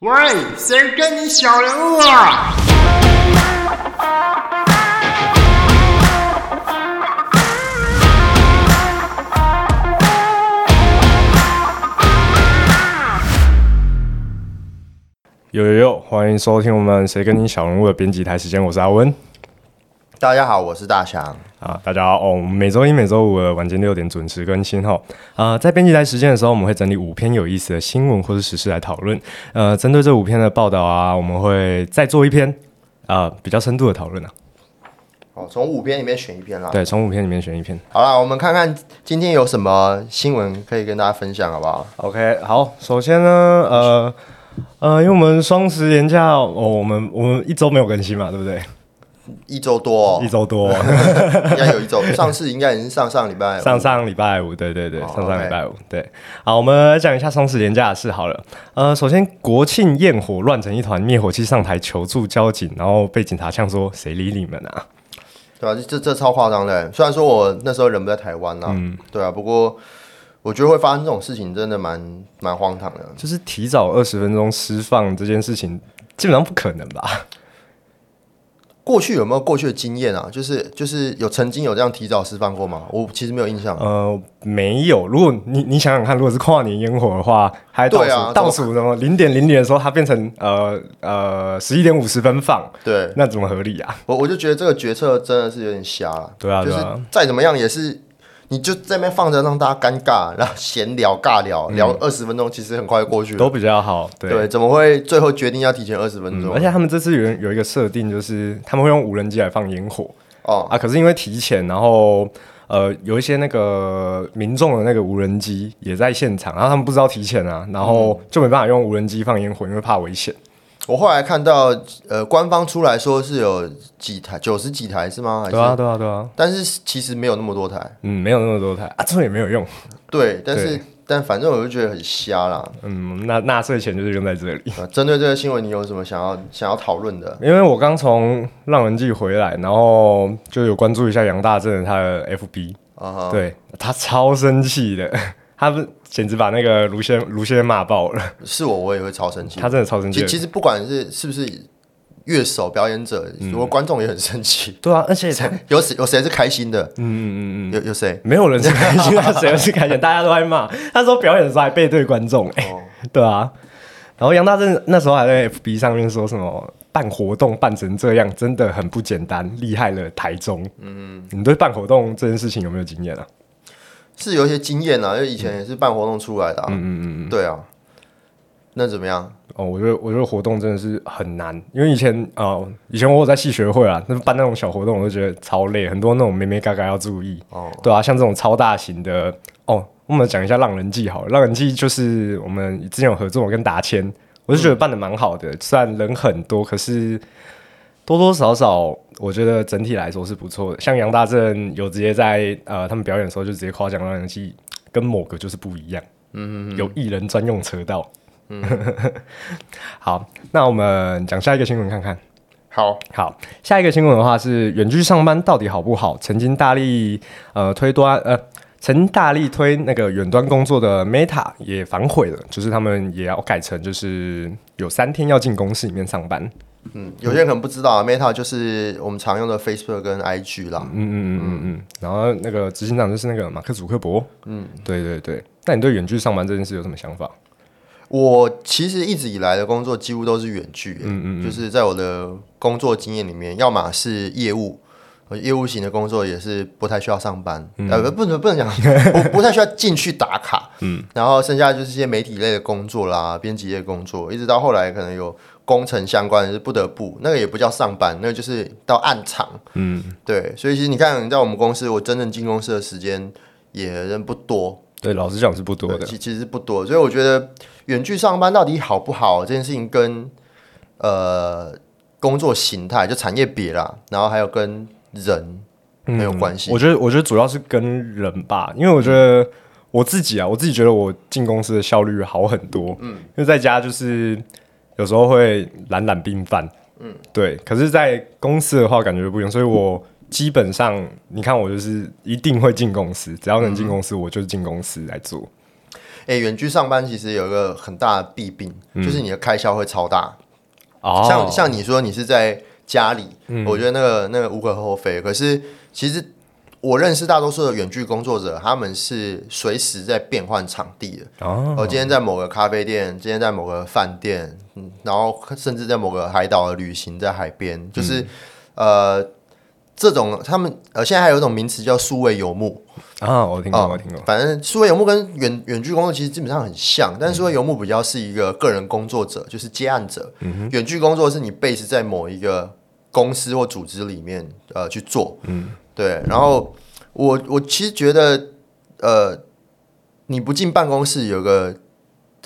喂，谁跟你小人物啊？有有有，欢迎收听我们《谁跟你小人物》的编辑台时间，我是阿温大家好，我是大翔。啊，大家好哦。我们每周一、每周五的晚间六点准时更新哈。啊，在编辑台时间的时候，我们会整理五篇有意思的新闻或是时事来讨论。呃，针对这五篇的报道啊，我们会再做一篇啊比较深度的讨论啊。哦，从五篇里面选一篇啦。对，从五篇里面选一篇。好啦，我们看看今天有什么新闻可以跟大家分享，好不好？OK，好，首先呢，呃呃，因为我们双十连假哦，我们我们一周没有更新嘛，对不对？一周多、一哦，周多。应该有一周。上次应该已经上上礼拜五上上礼拜五，对对对，哦上上礼拜五，对。好，我们来讲一下双十连假的事好了。呃，首先国庆焰火乱成一团，灭火器上台求助交警，然后被警察呛说：“谁理你们啊对吧、这这超夸张的。虽然说我那时候人不在台湾啦，嗯对啊，不过我觉得会发生这种事情，真的蛮蛮荒唐的。？”就是提早二十分钟释放这件事情，基本上不可能吧？过去有没有过去的经验啊？就是就是有曾经有这样提早释放过吗？我其实没有印象。呃，没有。如果你你想想看，如果是跨年烟火的话，还倒数、倒数什么零点零点的时候，它变成呃呃十一点五十分放，对那怎么合理啊？我我就觉得这个决策真的是有点瞎了。对啊，就是。再怎么样也是，你就在那边放着让大家尴尬，然后闲聊尬聊，聊二十分钟，其实很快就过去了。嗯都比较好，对。对，怎么会最后决定要提前二十分钟？而且他们这次有有一个设定，就是他们会用无人机来放烟火哦，啊。可是因为提前，然后呃有一些那个民众的那个无人机也在现场，然后他们不知道提前啊，然后就没办法用无人机放烟火，因为怕危险。我后来看到呃，官方出来说是有几台，九十几台是吗？还是？对啊，对啊，对啊，但是其实没有那么多台。嗯，没有那么多台啊，这也没有用。对，但是但反正我就觉得很瞎啦。嗯，那纳税钱就是用在这里。啊，针对这个新闻，你有什么想要想要讨论的？因为我刚从浪人记回来，然后就有关注一下杨大正的他的 FB，啊哈，对他超生气的，他不简直把那个卢先卢先骂爆了，是我我也会超生气。他真的超生气。其其实不管是是不是乐手表演者，嗯如果观众也很生气。对啊，而且他有谁有谁是开心的？嗯嗯嗯嗯，有有谁？没有人是开心，他 谁是开心？大家都在骂。他说表演的时候还背对观众，哎、哦 对啊。然后杨大正那时候还在 FB 上面说什么办活动办成这样真的很不简单，厉害了台中。嗯，你对办活动这件事情有没有经验啊？是有一些经验啊，因为以前也是办活动出来的、啊。嗯嗯嗯嗯。对啊，那怎么样？哦，我觉得我觉得活动真的是很难，因为以前呃以前我有在系学会啊，那办那种小活动我都觉得超累，很多那种咩咩嘎嘎要注意。哦，对啊，像这种超大型的哦，我们讲一下《浪人记》好了，《浪人记》就是我们之前有合作，我跟达谦，我就觉得办的蛮好的，虽然人很多，可是多多少少我觉得整体来说是不错的。像杨大正有直接在呃他们表演的时候就直接夸奖《浪人记》跟某个就是不一样，嗯嗯有艺人专用车道。嗯，好，那我们讲下一个新闻看看。好，好，下一个新闻的话是远距上班到底好不好？曾经大力呃推端呃，曾经大力推那个远端工作的 Meta 也反悔了，就是他们也要改成就是有三天要进公司里面上班。嗯，有些人可能不知道啊，Meta 就是我们常用的 Facebook 跟 IG 啦。嗯嗯嗯嗯嗯。然后那个执行长就是那个马克祖克伯。嗯，对对对。那你对远距上班这件事有什么想法？我其实一直以来的工作几乎都是远距，嗯嗯嗯，就是在我的工作经验里面，要么是业务。呃业务型的工作也是不太需要上班，呃，不不能不能讲，不不太需要进去打卡，嗯，然后剩下就是一些媒体类的工作啦，编辑类的工作，一直到后来可能有工程相关的是不得不，那个也不叫上班，那个就是到暗场，嗯，对，所以其实你看，在我们公司，我真正进公司的时间也人不多，对，老实讲是不多的。其其实不多，所以我觉得远距上班到底好不好这件事情跟呃工作形态就产业别啦，然后还有跟人很有关系。我觉得，我觉得主要是跟人吧，因为我觉得我自己啊，我自己觉得我进公司的效率好很多。嗯，因为在家就是有时候会懒懒病犯。嗯，对。可是，在公司的话，感觉不一样，所以我基本上，你看我就是一定会进公司，只要能进公司，我就进公司来做。哎，远距上班其实有一个很大的弊病，就是你的开销会超大。哦，像像你说你是在家里，我觉得那个那个无可厚非。可是其实我认识大多数的远距工作者，他们是随时在变换场地的。哦，我今天在某个咖啡店，今天在某个饭店，嗯，然后甚至在某个海岛的旅行，在海边，就是、呃，这种他们呃，现在还有一种名词叫数位游牧。啊，我听过，啊我听过。反正数位游牧跟远远距工作其实基本上很像，但是数位游牧比较是一个个人工作者，就是接案者。远距工作是你 base 在某一个公司或组织里面呃去做，嗯，对。然后我我其实觉得呃，你不进办公室有个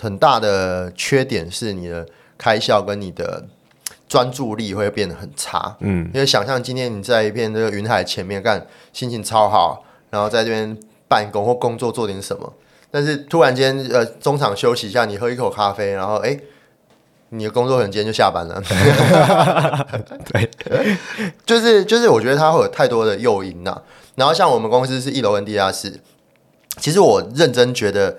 很大的缺点是你的开销跟你的专注力会变得很差。嗯，因为想象今天你在一片这个云海前面干，心情超好，然后在这边办公或工作做点什么，但是突然间呃中场休息一下，你喝一口咖啡，然后哎。你的工作可能今天就下班了，对，就是就是，我觉得它会有太多的诱因呐、然后像我们公司是一楼跟地下室，其实我认真觉得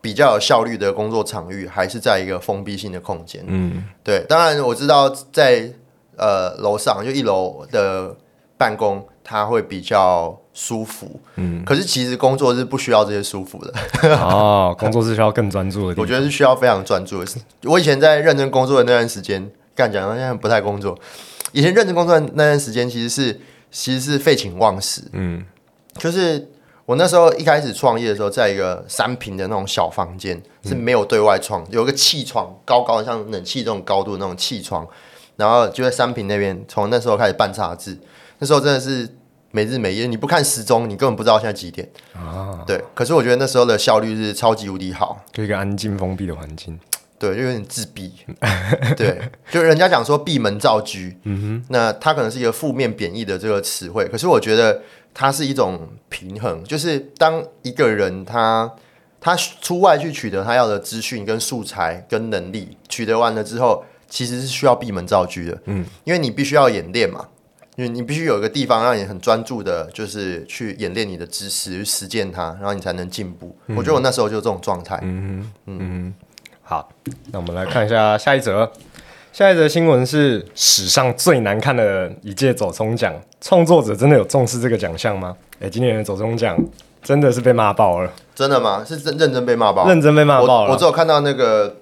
比较有效率的工作场域还是在一个封闭性的空间。嗯，对，当然我知道在呃楼上就一楼的办公，它会比较舒服。嗯，可是其实工作是不需要这些舒服的，哦，工作是需要更专注的。我觉得是需要非常专注的。我以前在认真工作的那段时间，干讲到现在不太工作。以前认真工作的那段时间，其实是其实是废寝忘食。嗯，就是我那时候一开始创业的时候，在一个三平的那种小房间，是没有对外窗，有一个气窗，高高的像冷气这种高度的那种气窗，然后就在三平那边，从那时候开始办杂志，那时候真的是没日每夜，你不看时钟，你根本不知道现在几点啊。对，可是我觉得那时候的效率是超级无敌好，就一个安静封闭的环境。对，就有点自闭。对，就人家讲说闭门造车，嗯哼，那它可能是一个负面贬义的这个词汇，可是我觉得它是一种平衡，就是当一个人他他出外去取得他要的资讯、跟素材、跟能力，取得完了之后，其实是需要闭门造车的，嗯，因为你必须要演练嘛。因为你必须有一个地方让你很专注的，就是去演练你的知识，去实践它，然后你才能进步。我觉得我那时候就这种状态。嗯嗯好，那我们来看一下下一则。下一则新闻是史上最难看的一届走中奖，创作者真的有重视这个奖项吗？哎、今年的走中奖真的是被骂爆了，真的吗？是真认真被骂爆？认真被骂爆我。我只。有看到那个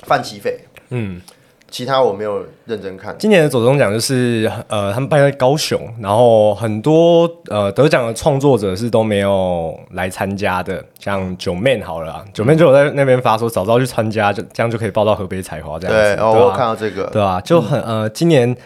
范奇斐，嗯，其他我没有认真看。今年的走中奖就是呃，他们办在高雄，然后很多呃得奖的创作者是都没有来参加的，像九妹好了啊，九妹就有在那边发说，早知道去参加，就这样就可以报到河北采花这样子。对，哦，我有看到这个。对啊，就很呃，今年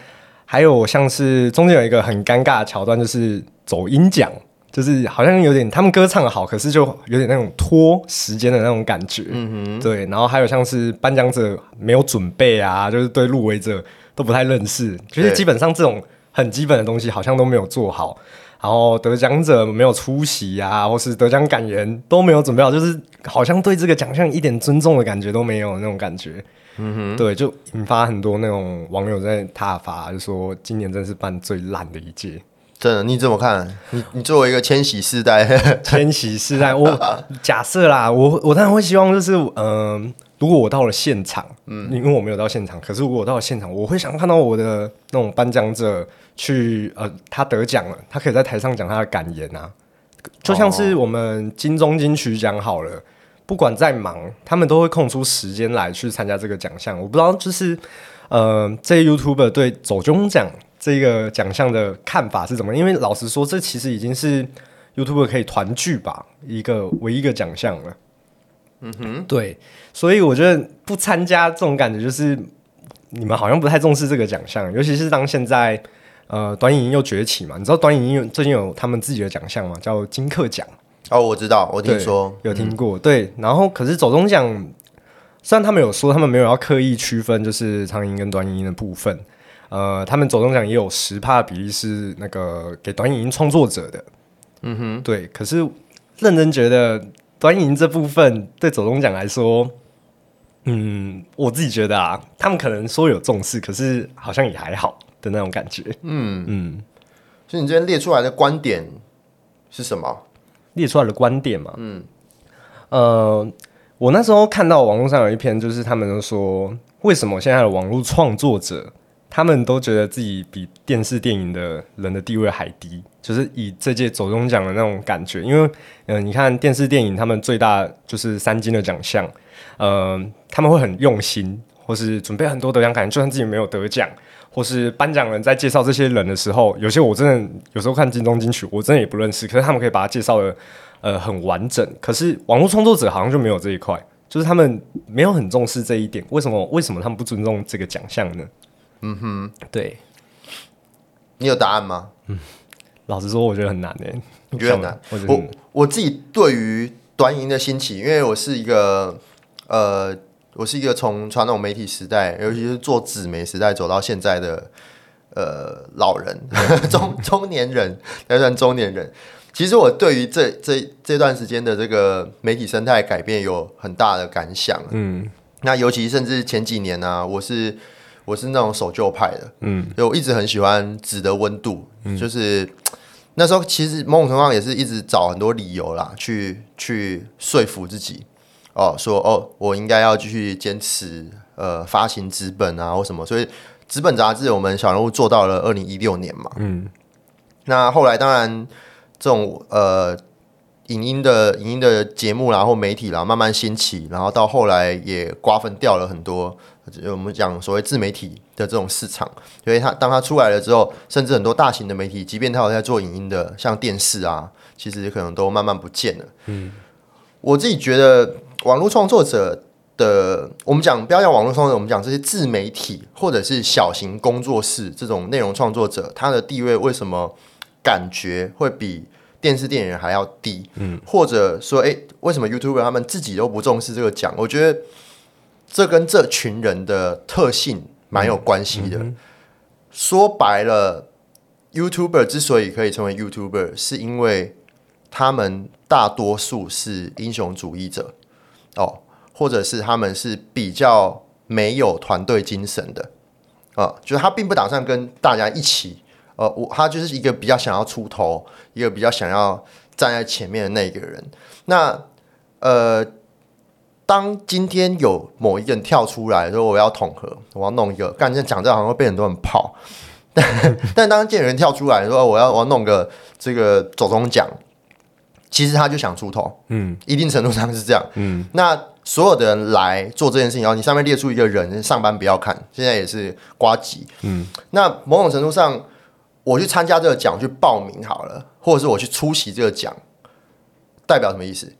还有像是中间有一个很尴尬的桥段，就是走音奖，就是好像有点他们歌唱的好，可是就有点那种拖时间的那种感觉。嗯哼，对。然后还有像是颁奖者没有准备啊，就是对入围者都不太认识，就是基本上这种很基本的东西好像都没有做好。然后得奖者没有出席啊，或是得奖感言都没有准备好，就是好像对这个奖项一点尊重的感觉都没有那种感觉。嗯哼对，就引发很多那种网友在挞伐，就说今年真是办最烂的一届。真的，你怎么看？你你作为一个 千禧世代，千禧世代，我 假设啦，我我当然会希望就是，嗯、如果我到了现场，嗯，因为我没有到现场，可是如果我到了现场，我会想看到我的那种颁奖者去，呃，他得奖了，他可以在台上讲他的感言啊，就像是我们金钟金曲奖好了。不管再忙，他们都会空出时间来去参加这个奖项。我不知道，就是呃，这些 YouTuber 对走中奖这个奖项的看法是怎么？因为老实说，这其实已经是 YouTuber 可以团聚吧一个唯一一个奖项了。嗯哼，对，所以我觉得不参加这种感觉，就是你们好像不太重视这个奖项，尤其是当现在呃短影音又崛起嘛。你知道短影音有最近有他们自己的奖项吗？叫金克奖。哦，我知道，我听说有听过，对。然后可是走中奖，虽然他们有说他们没有要刻意区分，就是长影音跟短影音的部分，呃，他们走中奖也有十帕比例是那个给短影音创作者的，嗯哼，对。可是认真觉得短影音这部分对走中奖来说，嗯，我自己觉得啊，他们可能说有重视，可是好像也还好的那种感觉。嗯嗯，所以你这边列出来的观点是什么？列出来的观点嘛，嗯，呃，我那时候看到网络上有一篇，就是他们都说，为什么现在的网络创作者，他们都觉得自己比电视电影的人的地位还低，就是以这届走中奖的那种感觉。因为，嗯、你看电视电影，他们最大就是三金的奖项，呃，他们会很用心，或是准备很多得奖感，就算自己没有得奖，或是颁奖人在介绍这些人的时候，有些我真的有时候看金钟金曲，我真的也不认识，可是他们可以把它介绍的呃很完整。可是网络创作者好像就没有这一块，就是他们没有很重视这一点。为什么？为什么他们不尊重这个奖项呢？嗯哼，对，你有答案吗？老实说，我觉得很难诶、你觉得很难？我我自己对于短影音的兴起，因为我是一个呃，我是一个从传统媒体时代，尤其是做纸媒时代走到现在的呃老人，中中年人，还算中年人。其实我对于这这这段时间的这个媒体生态改变有很大的感想。嗯那尤其甚至前几年呢、我是我是那种守旧派的，嗯。所以我一直很喜欢纸的温度，就是那时候其实某种程度上也是一直找很多理由啦，去去说服自己，哦，说哦，我应该要继续坚持呃发行纸本啊或什么，所以纸本杂志我们小人物做到了二零一六年嘛，嗯。那后来当然这种呃影音的影音的节目啦或媒体啦慢慢兴起，然后到后来也瓜分掉了很多呃我们讲所谓自媒体的这种市场，因为它当它出来了之后，甚至很多大型的媒体，即便它有在做影音的，像电视啊，其实可能都慢慢不见了。嗯，我自己觉得网络创作者。的，我们讲不要讲网络创作者，我们讲这些自媒体或者是小型工作室这种内容创作者，他的地位为什么感觉会比电视电影人还要低？嗯，或者说，诶，为什么 YouTuber 他们自己都不重视这个奖？我觉得这跟这群人的特性蛮有关系的。说白了，YouTuber 之所以可以成为 YouTuber，是因为他们大多数是英雄主义者哦，或者是他们是比较没有团队精神的啊、就是他并不打算跟大家一起，呃，我他就是一个比较想要出头，一个比较想要站在前面的那个人。那呃，当今天有某一个人跳出来说我要统合，我要弄一个，干这讲这好像会被很多人泡。但但当见有人跳出来说我要我要弄个这个走中奖，其实他就想出头，嗯一定程度上是这样。嗯那所有的人来做这件事情，然后你上面列出一个人，上班不要看，现在也是瓜吉。嗯，那某种程度上，我去参加这个奖，去报名好了，或者是我去出席这个奖，代表什么意思？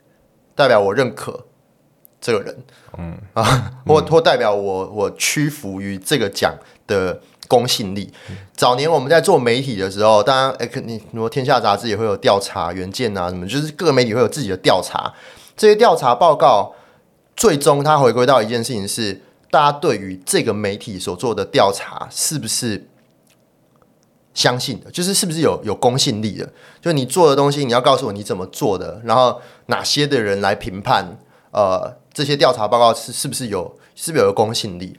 代表我认可这个人，嗯。啊，或或代表我我屈服于这个奖的公信力。早年我们在做媒体的时候，当然，哎、可你如果天下杂志也会有调查、原件啊什么，就是各个媒体会有自己的调查，这些调查报告最终它回归到一件事情是，大家对于这个媒体所做的调查是不是相信的，就是是不是有有公信力的？就你做的东西，你要告诉我你怎么做的，然后哪些的人来评判，呃，这些调查报告是是不是有是不是有公信力？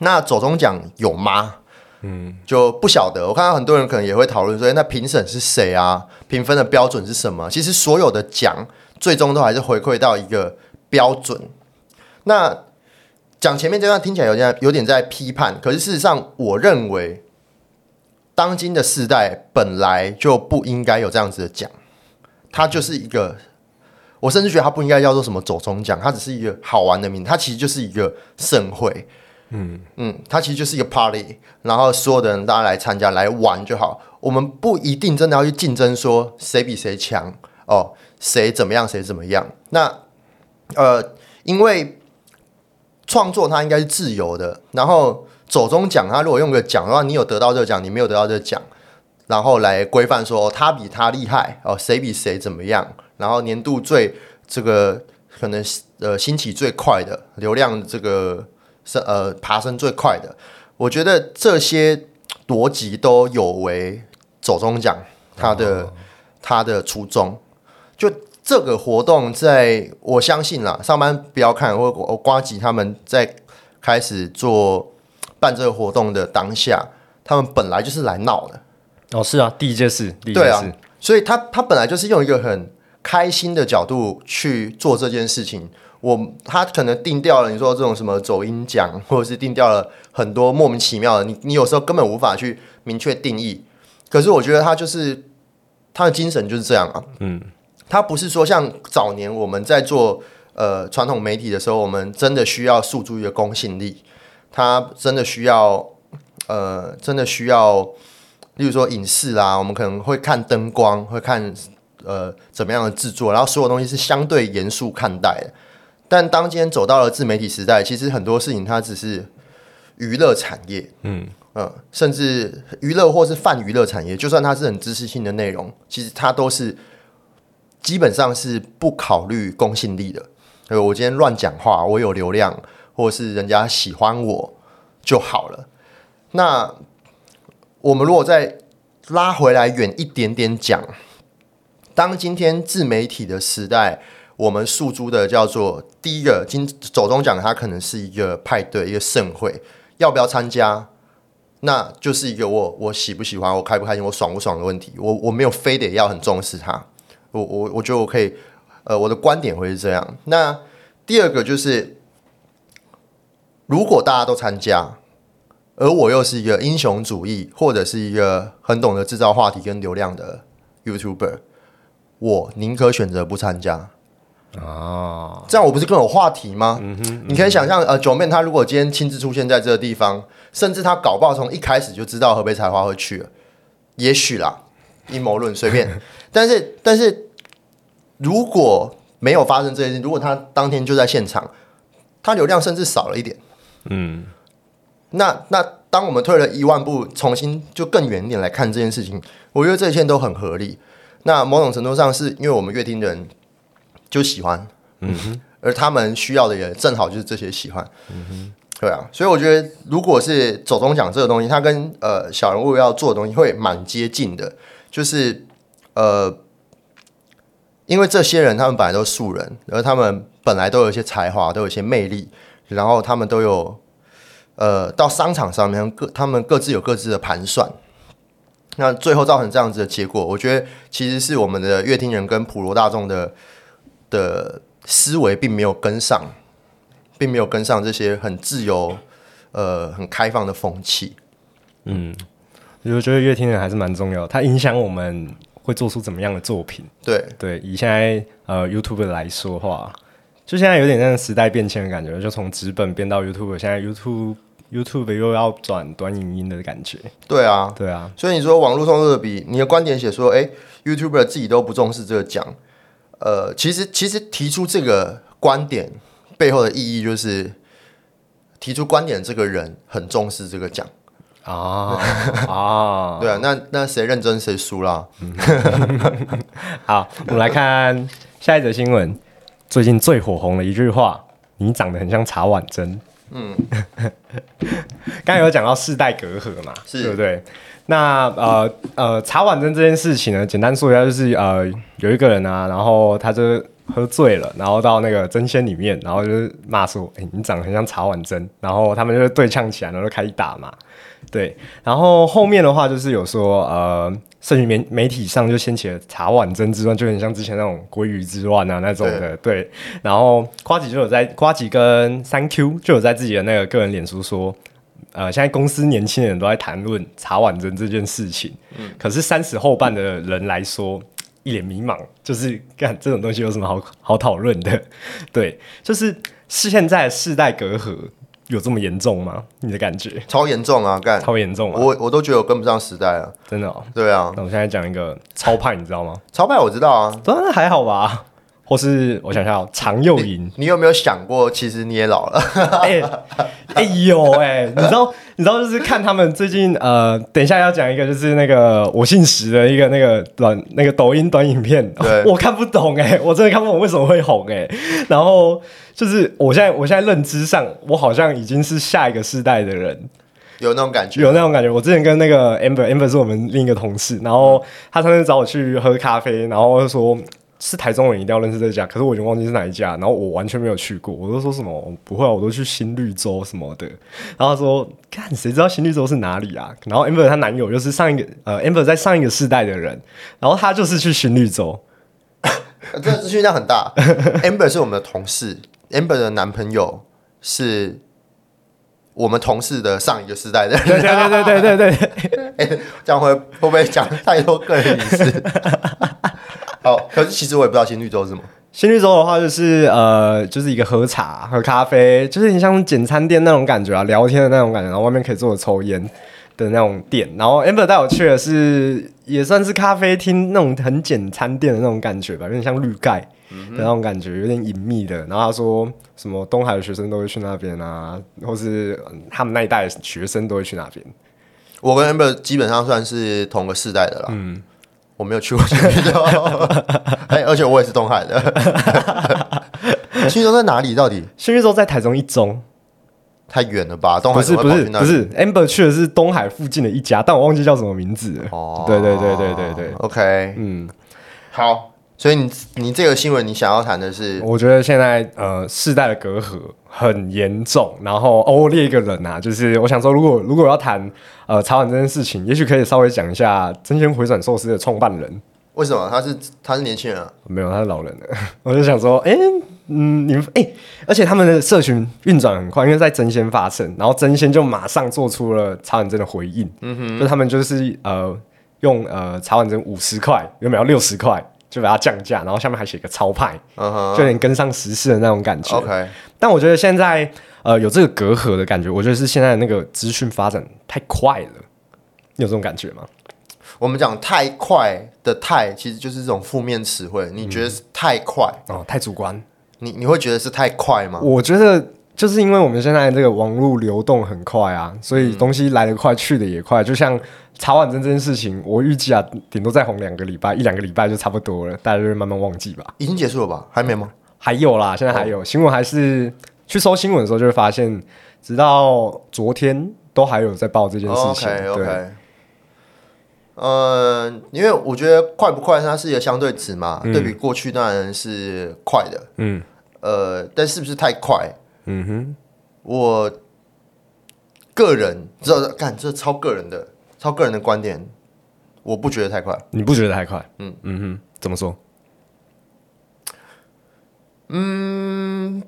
那走中奖有吗？嗯，就不晓得。我看到很多人可能也会讨论说，那评审是谁啊？评分的标准是什么？其实所有的奖最终都还是回馈到一个标准。那讲前面这段听起来有点有点在批判，可是事实上，我认为当今的世代本来就不应该有这样子的奖，它就是一个，我甚至觉得它不应该叫做什么走中奖，它只是一个好玩的名，它其实就是一个盛会。嗯嗯，它其实就是一个 party，然后所有的人大家来参加来玩就好。我们不一定真的要去竞争，说谁比谁强哦，谁怎么样谁怎么样。那呃，因为创作它应该是自由的，然后走中奖，它如果用个奖的话，你有得到这个奖，你没有得到这个奖，然后来规范说、哦他比他厉害哦，谁比谁怎么样，然后年度最这个可能呃兴起最快的流量这个是呃爬升最快的，我觉得这些逻辑都有违走中奖它的、它的初衷，就。这个活动在我相信啦，上班不要看，我我瓜吉他们在开始做办这个活动的当下，他们本来就是来闹的，哦，是啊，第一件事，第一对啊件事，，所以他他本来就是用一个很开心的角度去做这件事情。我他可能定掉了你说这种什么走音奖，或者是定掉了很多莫名其妙的，你你有时候根本无法去明确定义。可是我觉得他就是他的精神就是这样啊，嗯，他不是说像早年我们在做呃传统媒体的时候，我们真的需要诉诸一个公信力，他真的需要呃真的需要，例如说影视啦，我们可能会看灯光，会看呃怎么样的制作，然后所有东西是相对严肃看待的。但当今天走到了自媒体时代，其实很多事情它只是娱乐产业，嗯嗯，甚至娱乐或是泛娱乐产业，就算它是很知识性的内容，其实它都是基本上是不考虑公信力的。呃，我今天乱讲话，我有流量，或是人家喜欢我就好了。那我们如果再拉回来远一点点讲，当今天自媒体的时代。我们诉诸的叫做第一个今走中讲，它可能是一个派对、一个盛会，要不要参加，那就是一个我我喜不喜欢、我开不开心、我爽不爽的问题。我我没有非得要很重视它，我我我觉得我可以，呃，我的观点会是这样。那第二个就是，如果大家都参加，而我又是一个英雄主义或者是一个很懂得制造话题跟流量的 YouTuber，我宁可选择不参加。哦，这样我不是更有话题吗？嗯哼，你可以想象，呃，九妹她如果今天亲自出现在这个地方，甚至她搞不好从一开始就知道河北采花会去了，也许啦，阴谋论随便。但是，但是如果没有发生这件事，如果他当天就在现场，他流量甚至少了一点，嗯，那那当我们退了一万步，重新就更远一点来看这件事情，我觉得这一切都很合理。那某种程度上是因为我们乐听人。就喜欢，嗯哼，而他们需要的也正好就是这些喜欢，嗯哼，对啊，所以我觉得如果是走中奖这个东西，它跟呃小人物要做的东西会蛮接近的，就是呃，因为这些人他们本来都是素人，而他们本来都有一些才华，都有一些魅力，然后他们都有呃到商场上面各他们各自有各自的盘算，那最后造成这样子的结果，我觉得其实是我们的乐听人跟普罗大众的。的思维并没有跟上，并没有跟上这些很自由、呃很开放的风气。嗯，我觉得乐听人还是蛮重要，它影响我们会做出怎么样的作品。对对，以现在呃 YouTube 来说话，就现在有点像时代变迁的感觉，就从纸本变到 YouTube，现在 YouTube YouTube 又要转短影音的感觉。对啊，对啊，所以你说网络上热比，你的观点写说，哎，YouTuber 自己都不重视这个奖。呃，其实其实提出这个观点背后的意义，就是提出观点这个人很重视这个奖啊啊，对啊，那那谁认真谁输啦。好，我们来看下一则新闻，最近最火红的一句话：“你长得很像茶碗蒸。”嗯，刚才有讲到世代隔阂嘛，对不对？那呃呃，茶碗蒸这件事情呢，简单说一下，就是呃，有一个人啊，然后他就喝醉了，然后到那个蒸鲜里面，然后就是骂说：“哎，你长得很像茶碗蒸。”然后他们就对呛起来，然后就开始打嘛。对，然后后面的话就是有说，呃，社群媒媒体上就掀起了茶碗蒸之乱，就很像之前那种鲑鱼之乱啊那种的。对，然后瓜吉就有在瓜吉跟三 Q 就有在自己的那个个人脸书说。呃，现在公司年轻人都在谈论茶碗蒸这件事情，嗯，可是三十后半的人来说，一脸迷茫，就是干这种东西有什么好好讨论的？对，就是是现在世代隔阂有这么严重吗？你的感觉？超严重啊，干超严重啊！我我都觉得我跟不上时代了，真的哦。对啊，那我现在讲一个超派，你知道吗？超派我知道啊，当然还好吧。或是我想想，常又赢。你有没有想过，其实你也老了？哎 哎有哎，你知道你知道就是看他们最近呃，等一下要讲一个就是那个我姓石的一个那个短那个抖音短影片，我看不懂哎，我真的看不懂为什么会红哎。然后就是我现在我现在认知上，我好像已经是下一个世代的人，有那种感觉，有那种感觉。我之前跟那个 amber amber 是我们另一个同事，然后他上次找我去喝咖啡，然后说。是台中人一定要认识这家，可是我已经忘记是哪一家，然后我完全没有去过。我都说什么不会啊，我都去新绿洲什么的。然后他说，看谁知道新绿洲是哪里啊？然后 amber 她男友就是上一个呃 amber 在上一个世代的人，然后他就是去新绿洲，这个资讯量很大。Amber 是我们的同事，Amber 的男朋友是我们同事的上一个时代的人。对对对对对对对，这样会会不会讲太多个人隐私？好，可是其实我也不知道新绿洲是什么。新绿洲的话就是呃，就是一个喝茶、喝咖啡，就是你像简餐店那种感觉啊，聊天的那种感觉，然后外面可以坐着抽烟的那种店。然后 Amber 带我去的是也算是咖啡厅那种很简餐店的那种感觉吧，有点像绿盖的那种感觉，有点隐秘的。然后他说什么东海的学生都会去那边啊，或是嗯他们那一代的学生都会去那边。我跟 Amber 基本上算是同个世代的啦。嗯，我没有去过新绿洲，哎，而且我也是东海的。新绿洲在哪里？到底新绿洲在台中一中，太远了吧？东海不是不是不是，Amber 去的是东海附近的一家，但我忘记叫什么名字了。哦，对对对对对对，OK，嗯。好。所以你你这个新闻你想要谈的是我觉得现在呃世代的隔阂很严重，然后哦，我列一个人啊，就是我想说，如果如果要谈呃茶碗这件事情，也许可以稍微讲一下真鲜回转寿司的创办人，为什么？他是他是年轻人啊？没有他是老人。了，我就想说，哎、嗯，你们哎、而且他们的社群运转很快，因为在争先发生，然后争先就马上做出了茶碗蒸的回应，嗯哼，就他们就是呃用呃茶碗蒸五十块，原本要六十块，就把它降价，然后下面还写个超派，就有点跟上时事的那种感觉。，OK，但我觉得现在呃有这个隔阂的感觉，我觉得是现在那个资讯发展太快了，你有这种感觉吗？我们讲太快的太，其实就是这种负面词汇。你觉得是太快？哦，太主观。你你会觉得是太快吗？我觉得就是因为我们现在这个网络流动很快啊，所以东西来得快，去的也快。就像茶碗蒸这件事情，我预计啊，顶多再红两个礼拜，一两个礼拜就差不多了，大家就会慢慢忘记吧。已经结束了吧？还没吗？还有啦，现在还有、新闻，还是去搜新闻的时候就会发现，直到昨天都还有在报这件事情。OK 对 OK。呃，因为我觉得快不快，它是一个相对值嘛，对比过去当然是快的。嗯呃，但是不是太快？嗯哼，我个人这干这超个人的，超个人的观点，我不觉得太快。你不觉得太快？嗯嗯哼，怎么说？嗯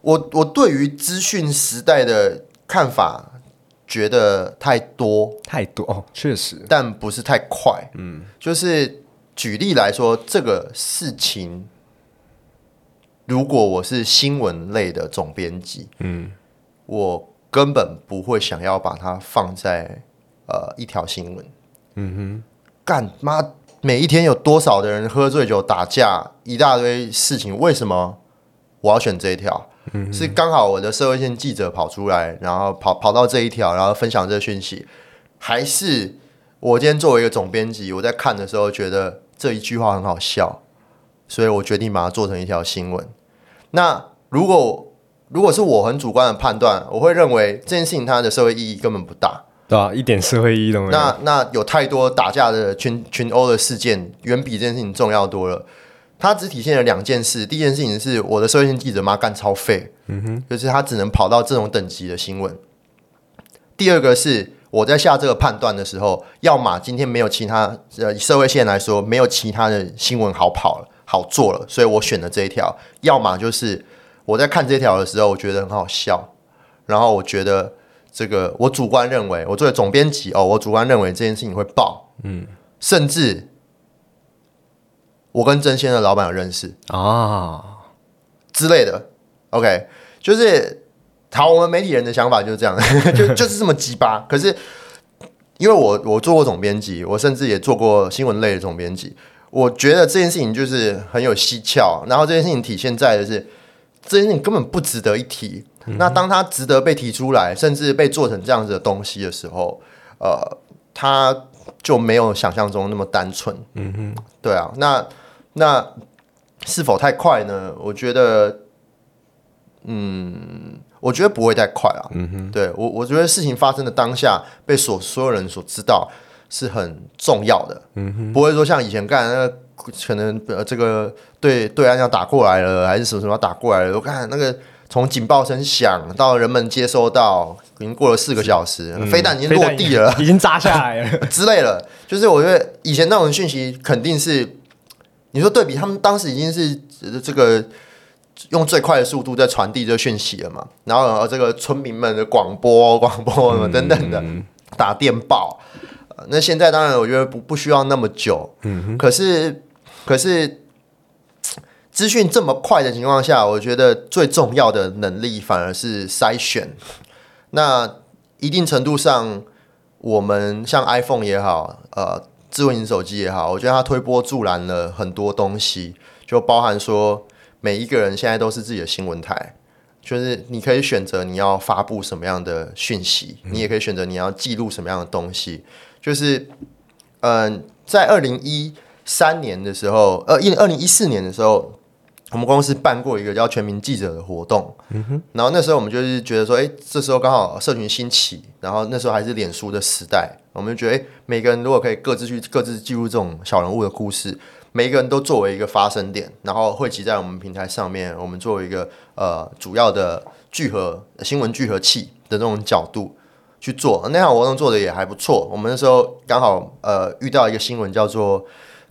我我对于资讯时代的看法，觉得太多，太多哦，确实，但不是太快。嗯，就是举例来说，这个事情，如果我是新闻类的总编辑，嗯我根本不会想要把它放在呃一条新闻。嗯哼干妈，每一天有多少的人喝醉酒打架，一大堆事情，为什么我要选这一条？是刚好我的社会线记者跑出来，然后跑跑到这一条，然后分享这个讯息，还是我今天作为一个总编辑，我在看的时候觉得这一句话很好笑，所以我决定把它做成一条新闻。那如果如果是我很主观的判断，我会认为这件事情它的社会意义根本不大。对啊、一点社会意义都没有。那那有太多打架的群群殴的事件，远比这件事情重要多了。它只体现了两件事，第一件事情是我的社会性记者妈干超废，嗯哼，就是他只能跑到这种等级的新闻。第二个是我在下这个判断的时候，要么今天没有其他呃社会线来说，没有其他的新闻好跑了，好做了，所以我选了这一条；要么就是我在看这条的时候，我觉得很好笑，然后我觉得这个我主观认为，我作为总编辑哦，我主观认为这件事情会爆，嗯，甚至我跟真仙的老板有认识。啊，之类的，OK，就是好，我们媒体人的想法就是这样，就就是这么鸡巴。可是因为我我做过总编辑，我甚至也做过新闻类的总编辑，我觉得这件事情就是很有蹊跷，然后这件事情体现在的是这件事情根本不值得一提。那当它值得被提出来，甚至被做成这样子的东西的时候，呃，它就没有想象中那么单纯。嗯哼，对啊，那那是否太快呢？我觉得，嗯，我觉得不会太快啊。嗯哼，对我我觉得事情发生的当下被所所有人所知道是很重要的。嗯哼，不会说像以前干那个可能呃这个对对岸要打过来了，还是什么什么打过来了，我看那个。从警报声响到人们接收到，已经过了四个小时，飞弹已经落地了，已经砸下来了。之类的，就是我觉得以前那种讯息肯定是你说对比，他们当时已经是呃这个用最快的速度在传递这个讯息了嘛，然后呃这个村民们的广播、广播什么等等的，打电报。呃那现在当然我觉得不不需要那么久，嗯，可是可是资讯这么快的情况下，我觉得最重要的能力反而是筛选。那一定程度上，我们像 iPhone 也好，呃，智慧型手机也好，我觉得它推波助澜了很多东西，就包含说每一个人现在都是自己的新闻台，就是你可以选择你要发布什么样的讯息，你也可以选择你要记录什么样的东西。就是，嗯、在二零一三年的时候，呃，一二零一四年的时候，我们公司办过一个叫全民记者的活动，然后那时候我们就是觉得说，哎，这时候刚好社群兴起，然后那时候还是脸书的时代，我们就觉得，哎，每个人如果可以各自去各自记录这种小人物的故事，每一个人都作为一个发生点，然后汇集在我们平台上面，我们作为一个呃主要的聚合新闻聚合器的这种角度去做。那场活动做的也还不错，我们那时候刚好呃遇到一个新闻叫做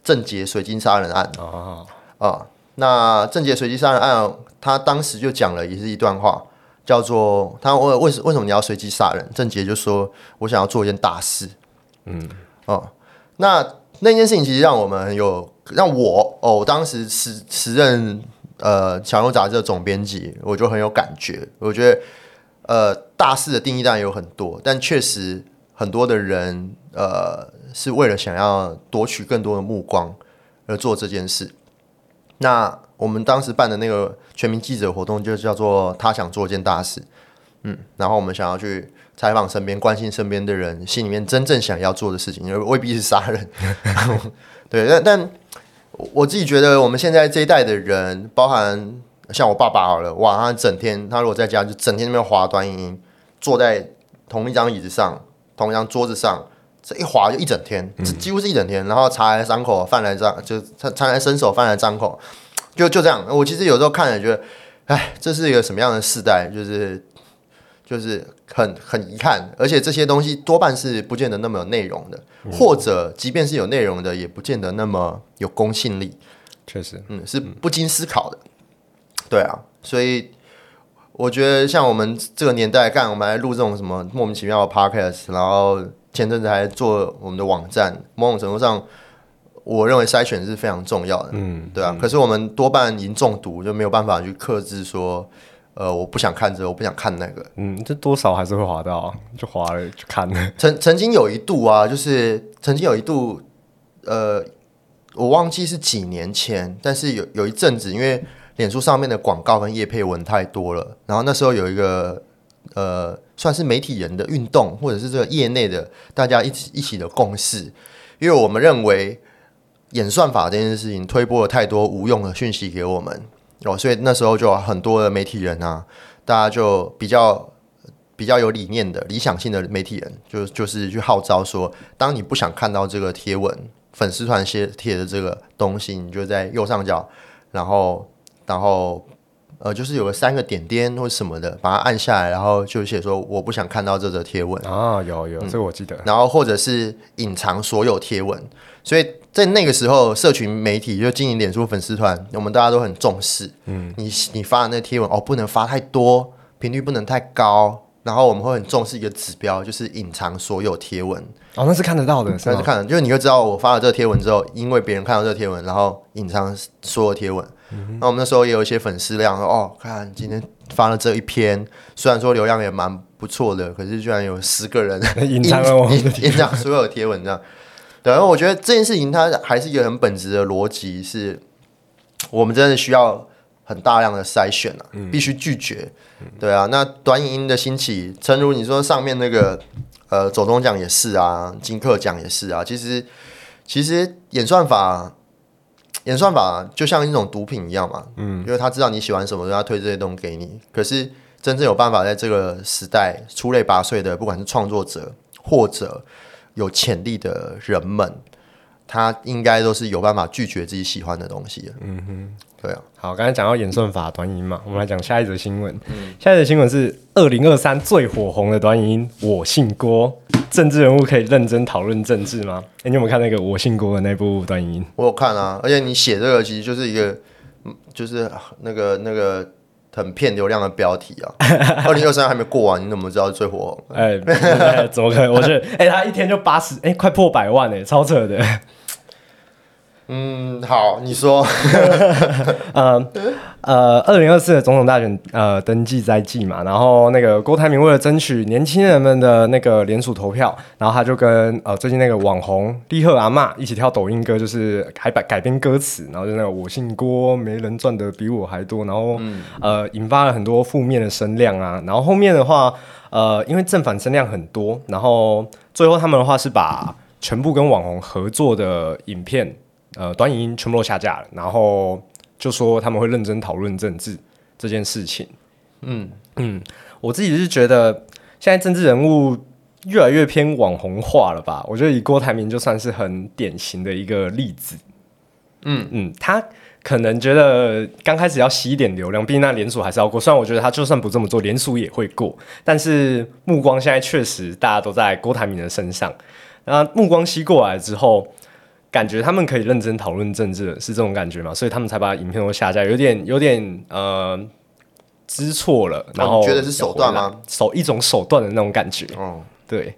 郑捷水晶杀人案啊，啊、那郑捷随机杀人案，他当时就讲了也是一段话，叫做他问为什为什么你要随机杀人？郑捷就说我想要做一件大事。嗯，哦，那那件事情其实让我们很有让我哦，我当时时时任呃《小人物》杂志的总编辑，我就很有感觉。我觉得呃大事的定义当然有很多，但确实很多的人呃是为了想要夺取更多的目光而做这件事。那我们当时办的那个全民记者活动，就叫做“他想做一件大事”。嗯，然后我们想要去采访身边、关心身边的人，心里面真正想要做的事情，未必是杀人。对，但但我自己觉得，我们现在这一代的人，包含像我爸爸好了，哇，他整天他如果在家就整天那边滑短影音，坐在同一张椅子上、同一张桌子上，这一划就一整天，这几乎是一整天。然后茶来伤口，饭来张，就茶茶来伸手，饭来张口，就就这样。我其实有时候看了觉得，哎，这是一个什么样的世代？就是就是很很遗憾，而且这些东西多半是不见得那么有内容的，或者即便是有内容的，也不见得那么有公信力。确实，嗯，是不经思考的。对啊，所以我觉得像我们这个年代，干我们来录这种什么莫名其妙的 podcast，然后前阵子还做我们的网站，某种程度上，我认为筛选是非常重要的。嗯，对啊，可是我们多半已经中毒，就没有办法去克制说，呃，我不想看这个，我不想看那个。嗯，这多少还是会滑到啊，就滑了就看了，曾曾经有一度啊，就是曾经有一度，呃，我忘记是几年前，但是有有一阵子，因为脸书上面的广告跟叶配文太多了，然后那时候有一个呃，算是媒体人的运动，或者是这个业内的大家一起一起的共识，因为我们认为演算法这件事情推播了太多无用的讯息给我们，哦，所以那时候就很多的媒体人啊，大家就比较比较有理念的、理想性的媒体人，就就是去号召说，当你不想看到这个贴文、粉丝团贴贴的这个东西，你就在右上角，然后然后呃，就是有个三个点点或什么的，把它按下来，然后就写说我不想看到这则贴文，啊，有有，这个我记得，然后或者是隐藏所有贴文，所以在那个时候，社群媒体就经营脸书粉丝团，我们大家都很重视。嗯，你你发的那个贴文哦，不能发太多，频率不能太高，然后我们会很重视一个指标，就是隐藏所有贴文。哦，那是看得到的，是吗？但是看，就是你会知道我发了这个贴文之后，因为别人看到这个贴文，然后隐藏所有贴文。那我们那时候也有一些粉丝量，说哦，看今天发了这一篇，虽然说流量也蛮不错的，可是居然有十个人 隐藏了我隐隐藏所有的贴文这样。对，然后我觉得这件事情它还是一个很本质的逻辑，是我们真的需要很大量的筛选啊，必须拒绝。对啊，那短影音的兴起，诚如你说上面那个呃走中奖也是啊，金克奖也是啊，其实其实演算法。演算法就像一种毒品一样嘛，嗯，因为他知道你喜欢什么，就他推这些东西给你。可是真正有办法在这个时代出类拔萃的，不管是创作者或者有潜力的人们，他应该都是有办法拒绝自己喜欢的东西的。嗯哼，对啊，好，刚才讲到演算法短影音嘛，我们来讲下一则新闻。下一则新闻是二零二三最火红的短影音“我姓郭”，政治人物可以认真讨论政治吗？哎、你有没有看那个“我姓郭”的那部短影音？我有看啊，而且你写这个其实就是一个，嗯就是那个那个很骗流量的标题啊。二零二三还没过完，你怎么知道最火？哎、哎怎么可能？我觉得，哎、他一天就八十，哎，快破百万哎、超扯的。嗯，好，你说，呃呃，二零二四的总统大选呃登记在即嘛，然后那个郭台铭为了争取年轻人们的那个联署投票，然后他就跟呃最近那个网红立赫阿嬷一起跳抖音歌，就是还改改编歌词，然后就那个我姓郭，没人赚的比我还多，然后、呃引发了很多负面的声量啊，然后后面的话呃因为正反声量很多，然后最后他们的话是把全部跟网红合作的影片。呃，短影音全部都下架了，然后就说他们会认真讨论政治这件事情。嗯嗯，我自己是觉得现在政治人物越来越偏网红化了吧？我觉得以郭台铭就算是很典型的一个例子。嗯嗯，他可能觉得刚开始要吸一点流量，毕竟那连署还是要过。虽然我觉得他就算不这么做，连署也会过，但是目光现在确实大家都在郭台铭的身上。那目光吸过来之后，感觉他们可以认真讨论政治的，是这种感觉嘛？所以他们才把影片都下架，有点有点呃知错了，然后、哦觉得是手段吗？手一种手段的那种感觉，哦，对，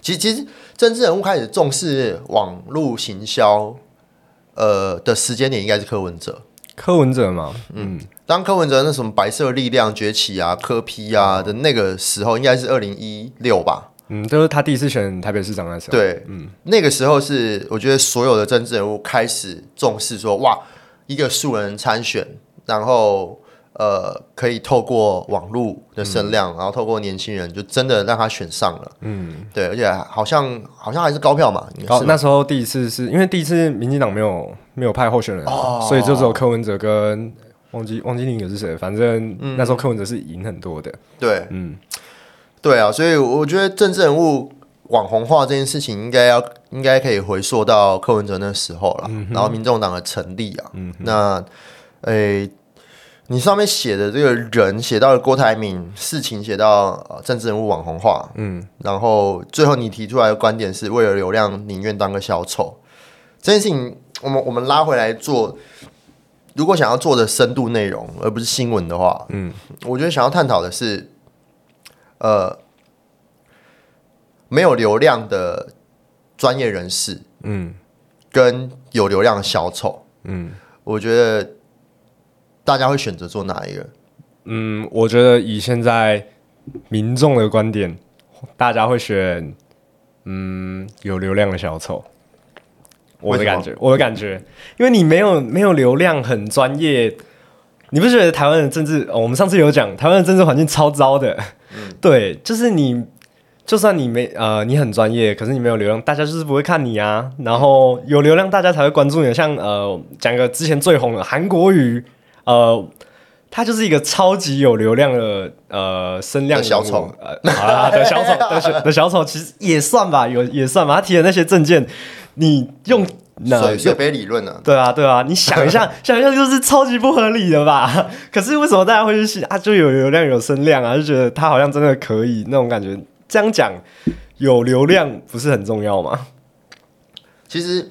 其实其实政治人物开始重视网络行销，呃的时间点应该是柯文哲。柯文哲嘛，嗯，当柯文哲那什么白色力量崛起啊、柯批啊的那个时候，应该是二零一六吧？嗯，就是他第一次选台北市长的时候，，对，嗯，那个时候是我觉得所有的政治人物开始重视说，哇，一个素人参选，然后呃，可以透过网络的声量，然后透过年轻人，就真的让他选上了。嗯，对，而且好像好像还是高票嘛，那时候第一次是因为第一次民进党没有没有派候选人，哦。所以就只有柯文哲跟忘记忘记另一个是谁，反正嗯。那时候柯文哲是赢很多的，对，嗯，对啊，所以我觉得政治人物网红化这件事情，应该要应该可以回溯到柯文哲那时候了，然后民众党的成立啊，那诶。你上面写的这个人写到了郭台铭，事情写到呃政治人物网红化，嗯，然后最后你提出来的观点是为了流量宁愿当个小丑，这件事情我们我们拉回来做，如果想要做的深度内容而不是新闻的话，嗯，我觉得想要探讨的是，呃，没有流量的专业人士，嗯跟有流量的小丑，嗯我觉得大家会选择做哪一个？嗯，我觉得以现在民众的观点，大家会选嗯有流量的小丑。我的感觉，我的感觉，因为你没有没有流量，很专业，你不觉得台湾的政治？哦、我们上次有讲，台湾的政治环境超糟的。对，就是你，就算你没呃，你很专业，可是你没有流量，大家就是不会看你啊。然后有流量，大家才会关注你。像呃，讲个之前最红的韩国语，呃，他就是一个超级有流量的呃声量小丑，呃，好啦的小丑的小的小丑，其实也算吧，有也算吧。他提的那些证件，你用那水水杯理论呢、对啊，对啊，你想一下，想一下就是超级不合理的吧？可是为什么大家会去信啊？就有流量有声量啊，就觉得他好像真的可以那种感觉。这样讲，有流量不是很重要吗？其实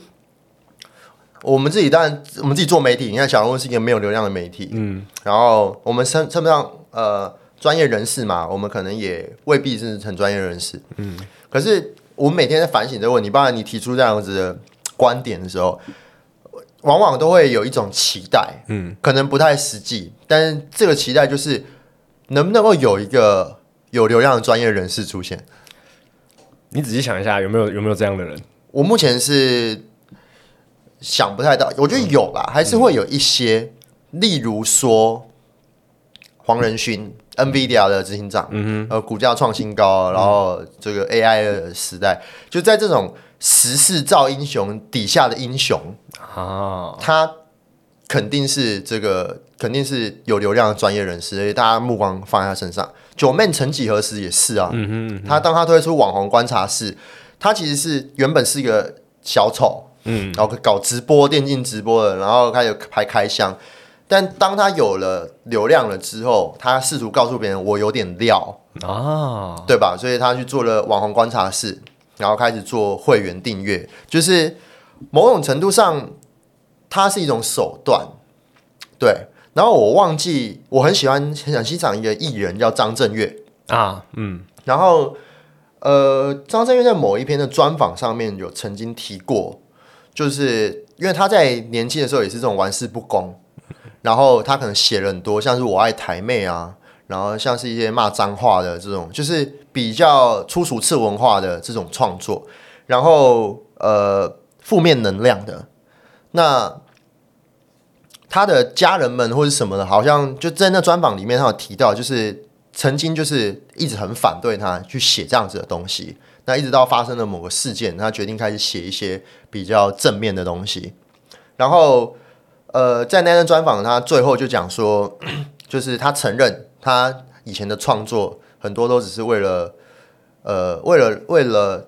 我们自己当然，我们自己做媒体，你看小人物是一个没有流量的媒体，嗯，然后我们称称不上呃专业人士嘛，我们可能也未必是很专业人士，嗯，可是我们每天在反省这个问题，包然你提出这样子的观点的时候，往往都会有一种期待，嗯，可能不太实际，但是这个期待就是能不能够有一个有流量的专业人士出现。你仔细想一下，有没有有没有这样的人？我目前是想不太到，我觉得有啦，还是会有一些，例如说黄仁勋，NVIDIA 的执行长，嗯哼，呃，股价创新高，然后这个 AI 的时代，就在这种时势造英雄底下的英雄，啊，他肯定是这个肯定是有流量的专业人士，所以大家目光放在他身上。九妹曾几何时也是啊，嗯嗯他当他推出网红观察室，他其实是原本是一个小丑，嗯，然后搞直播电竞直播的，然后开始拍开箱。但当他有了流量了之后，他试图告诉别人我有点料，啊，对吧？所以他去做了网红观察室，然后开始做会员订阅，就是某种程度上，它是一种手段，对。然后我忘记，我很喜欢很想欣赏一个艺人叫张震岳，啊，嗯，然后呃，张震岳在某一篇的专访上面有曾经提过，就是因为他在年轻的时候也是这种玩世不恭，然后他可能写了很多像是我爱台妹啊，然后像是一些骂脏话的这种，就是比较粗俗次文化的这种创作，然后呃负面能量的，那他的家人们或者什么的，好像就在那专访里面，他有提到，就是曾经就是一直很反对他去写这样子的东西。那一直到发生了某个事件，他决定开始写一些比较正面的东西。然后，呃，在那段专访，他最后就讲说，就是他承认他以前的创作很多都只是为了，呃，为了为了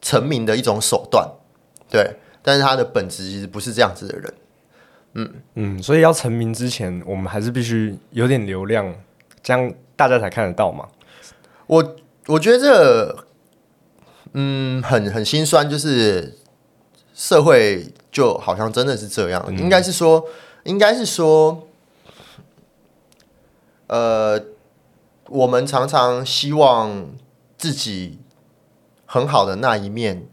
成名的一种手段，对。但是他的本质其实不是这样子的人。嗯嗯，所以要成名之前，我们还是必须有点流量，这样大家才看得到嘛。我我觉得这个，嗯，很很心酸，就是社会就好像真的是这样，应该是说，应该是说，呃，我们常常希望自己很好的那一面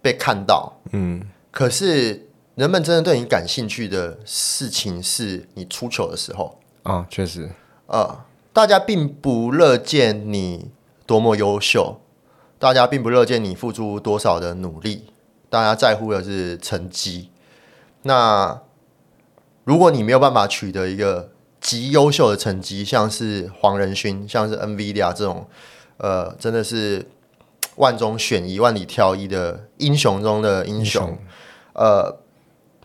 被看到，嗯，可是人们真的对你感兴趣的事情是你出糗的时候，啊，确实，呃，大家并不乐见你多么优秀，大家并不乐见你付出多少的努力，大家在乎的是成绩。那如果你没有办法取得一个极优秀的成绩，像是黄仁勋，像是 NVIDIA 这种，呃，真的是万中选一、万里挑一的英雄中的英雄，呃，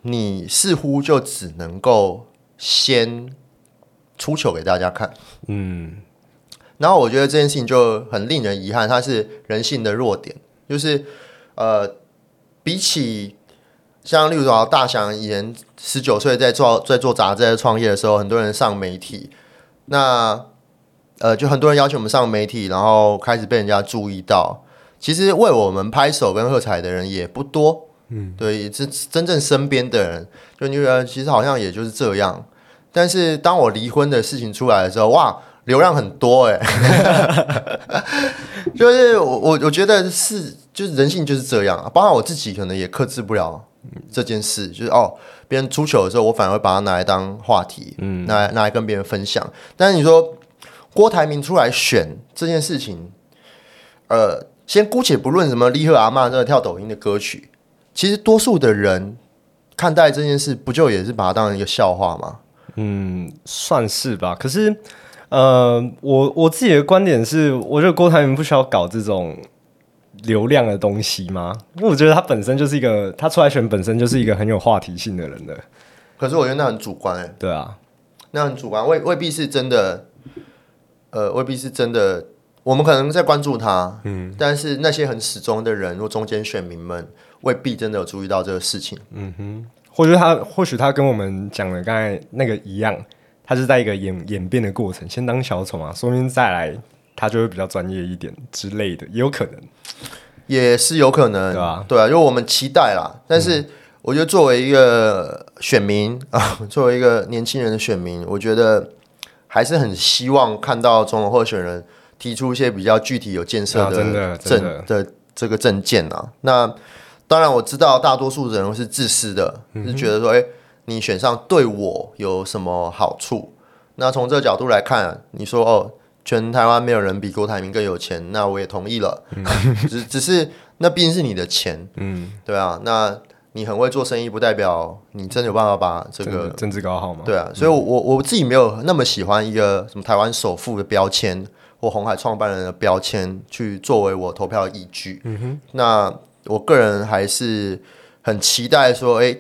你似乎就只能够先出糗给大家看。嗯，然后我觉得这件事情就很令人遗憾，它是人性的弱点，就是呃，比起像例如说大翔以前十九岁在做在做杂志在创业的时候，很多人上媒体，那呃就很多人要求我们上媒体，然后开始被人家注意到。其实为我们拍手跟喝彩的人也不多，嗯，对，真真正身边的人，就你觉得其实好像也就是这样。但是当我离婚的事情出来的时候，哇，流量很多哎、就是我我我觉得是，就是人性就是这样啊。包括我自己可能也克制不了这件事，就是哦，别人出糗的时候，我反而会把它拿来当话题，嗯，拿来拿来跟别人分享。但是你说郭台铭出来选这件事情，呃，先姑且不论什么立贺阿嬷这个跳抖音的歌曲，其实多数的人看待这件事，不就也是把它当成一个笑话吗？嗯，算是吧。可是，呃，我我自己的观点是，我觉得郭台铭不需要搞这种流量的东西吗？因为我觉得他本身就是一个，他出来选本身就是一个很有话题性的人的。可是我觉得那很主观哎、对啊，那很主观，未未必是真的，呃，未必是真的。我们可能在关注他，嗯，但是那些很始终的人或中间选民们，未必真的有注意到这个事情。嗯哼或许他或许他跟我们讲的刚才那个一样，他是在一个演演变的过程，先当小丑嘛，说明再来他就会比较专业一点之类的，也有可能。也是有可能，对啊对啊，因为我们期待啦。但是我觉得作为一个选民啊，作为一个年轻人的选民，我觉得还是很希望看到总统候选人提出一些比较具体有建设的政的这个政见啊。那当然我知道大多数人是自私的，是觉得说，哎、你选上对我有什么好处？那从这个角度来看，你说哦，全台湾没有人比郭台铭更有钱，那我也同意了。只只是那毕竟是你的钱，嗯，对啊，那你很会做生意，不代表你真的有办法把这个政治搞好嘛。对啊，所以我，我我自己没有那么喜欢一个什么台湾首富的标签或红海创办人的标签去作为我投票的依据。嗯哼，那我个人还是很期待说，哎、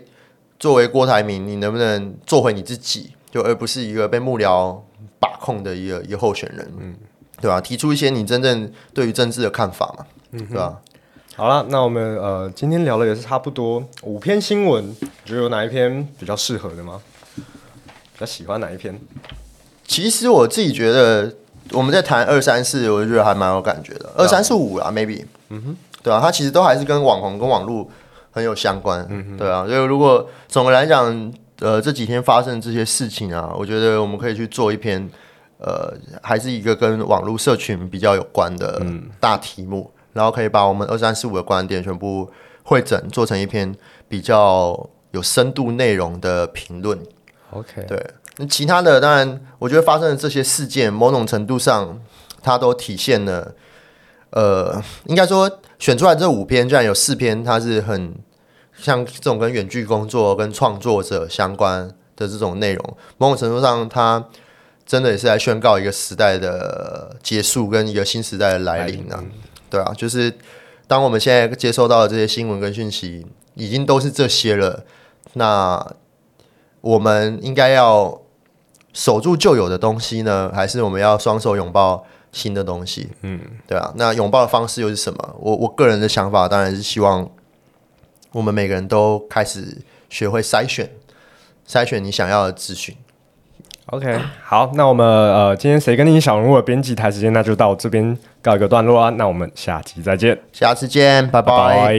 作为郭台铭，你能不能做回你自己，就而不是一个被幕僚把控的一个一个候选人，嗯，对吧、提出一些你真正对于政治的看法嘛，嗯对吧、好了，那我们呃今天聊的也是差不多五篇新闻，你觉得有哪一篇比较适合的吗？比较喜欢哪一篇？其实我自己觉得我们在谈二三四，我就觉得还蛮有感觉的。二三四五啊，maybe，嗯哼，对啊，它其实都还是跟网红跟网络很有相关，嗯对啊。所以如果总的来讲，呃，这几天发生这些事情啊，我觉得我们可以去做一篇，呃，还是一个跟网络社群比较有关的大题目，然后可以把我们二三四五的观点全部汇整，做成一篇比较有深度内容的评论。OK，对，那其他的当然，我觉得发生的这些事件，某种程度上，它都体现了，呃，应该说选出来这五篇，居然有四篇，它是很像这种跟远距工作、跟创作者相关的这种内容，某种程度上，它真的也是在宣告一个时代的结束跟一个新时代的来临啊。对啊，就是当我们现在接收到的这些新闻跟讯息，已经都是这些了，那我们应该要守住旧有的东西呢，还是我们要双手拥抱新的东西？嗯，对啊。那拥抱的方式又是什么？我我个人的想法当然是希望我们每个人都开始学会筛选，筛选你想要的资讯。OK，好，那我们呃今天谁跟你小人物的编辑台时间，那就到这边告一个段落啊。那我们下期再见，下次见，拜拜拜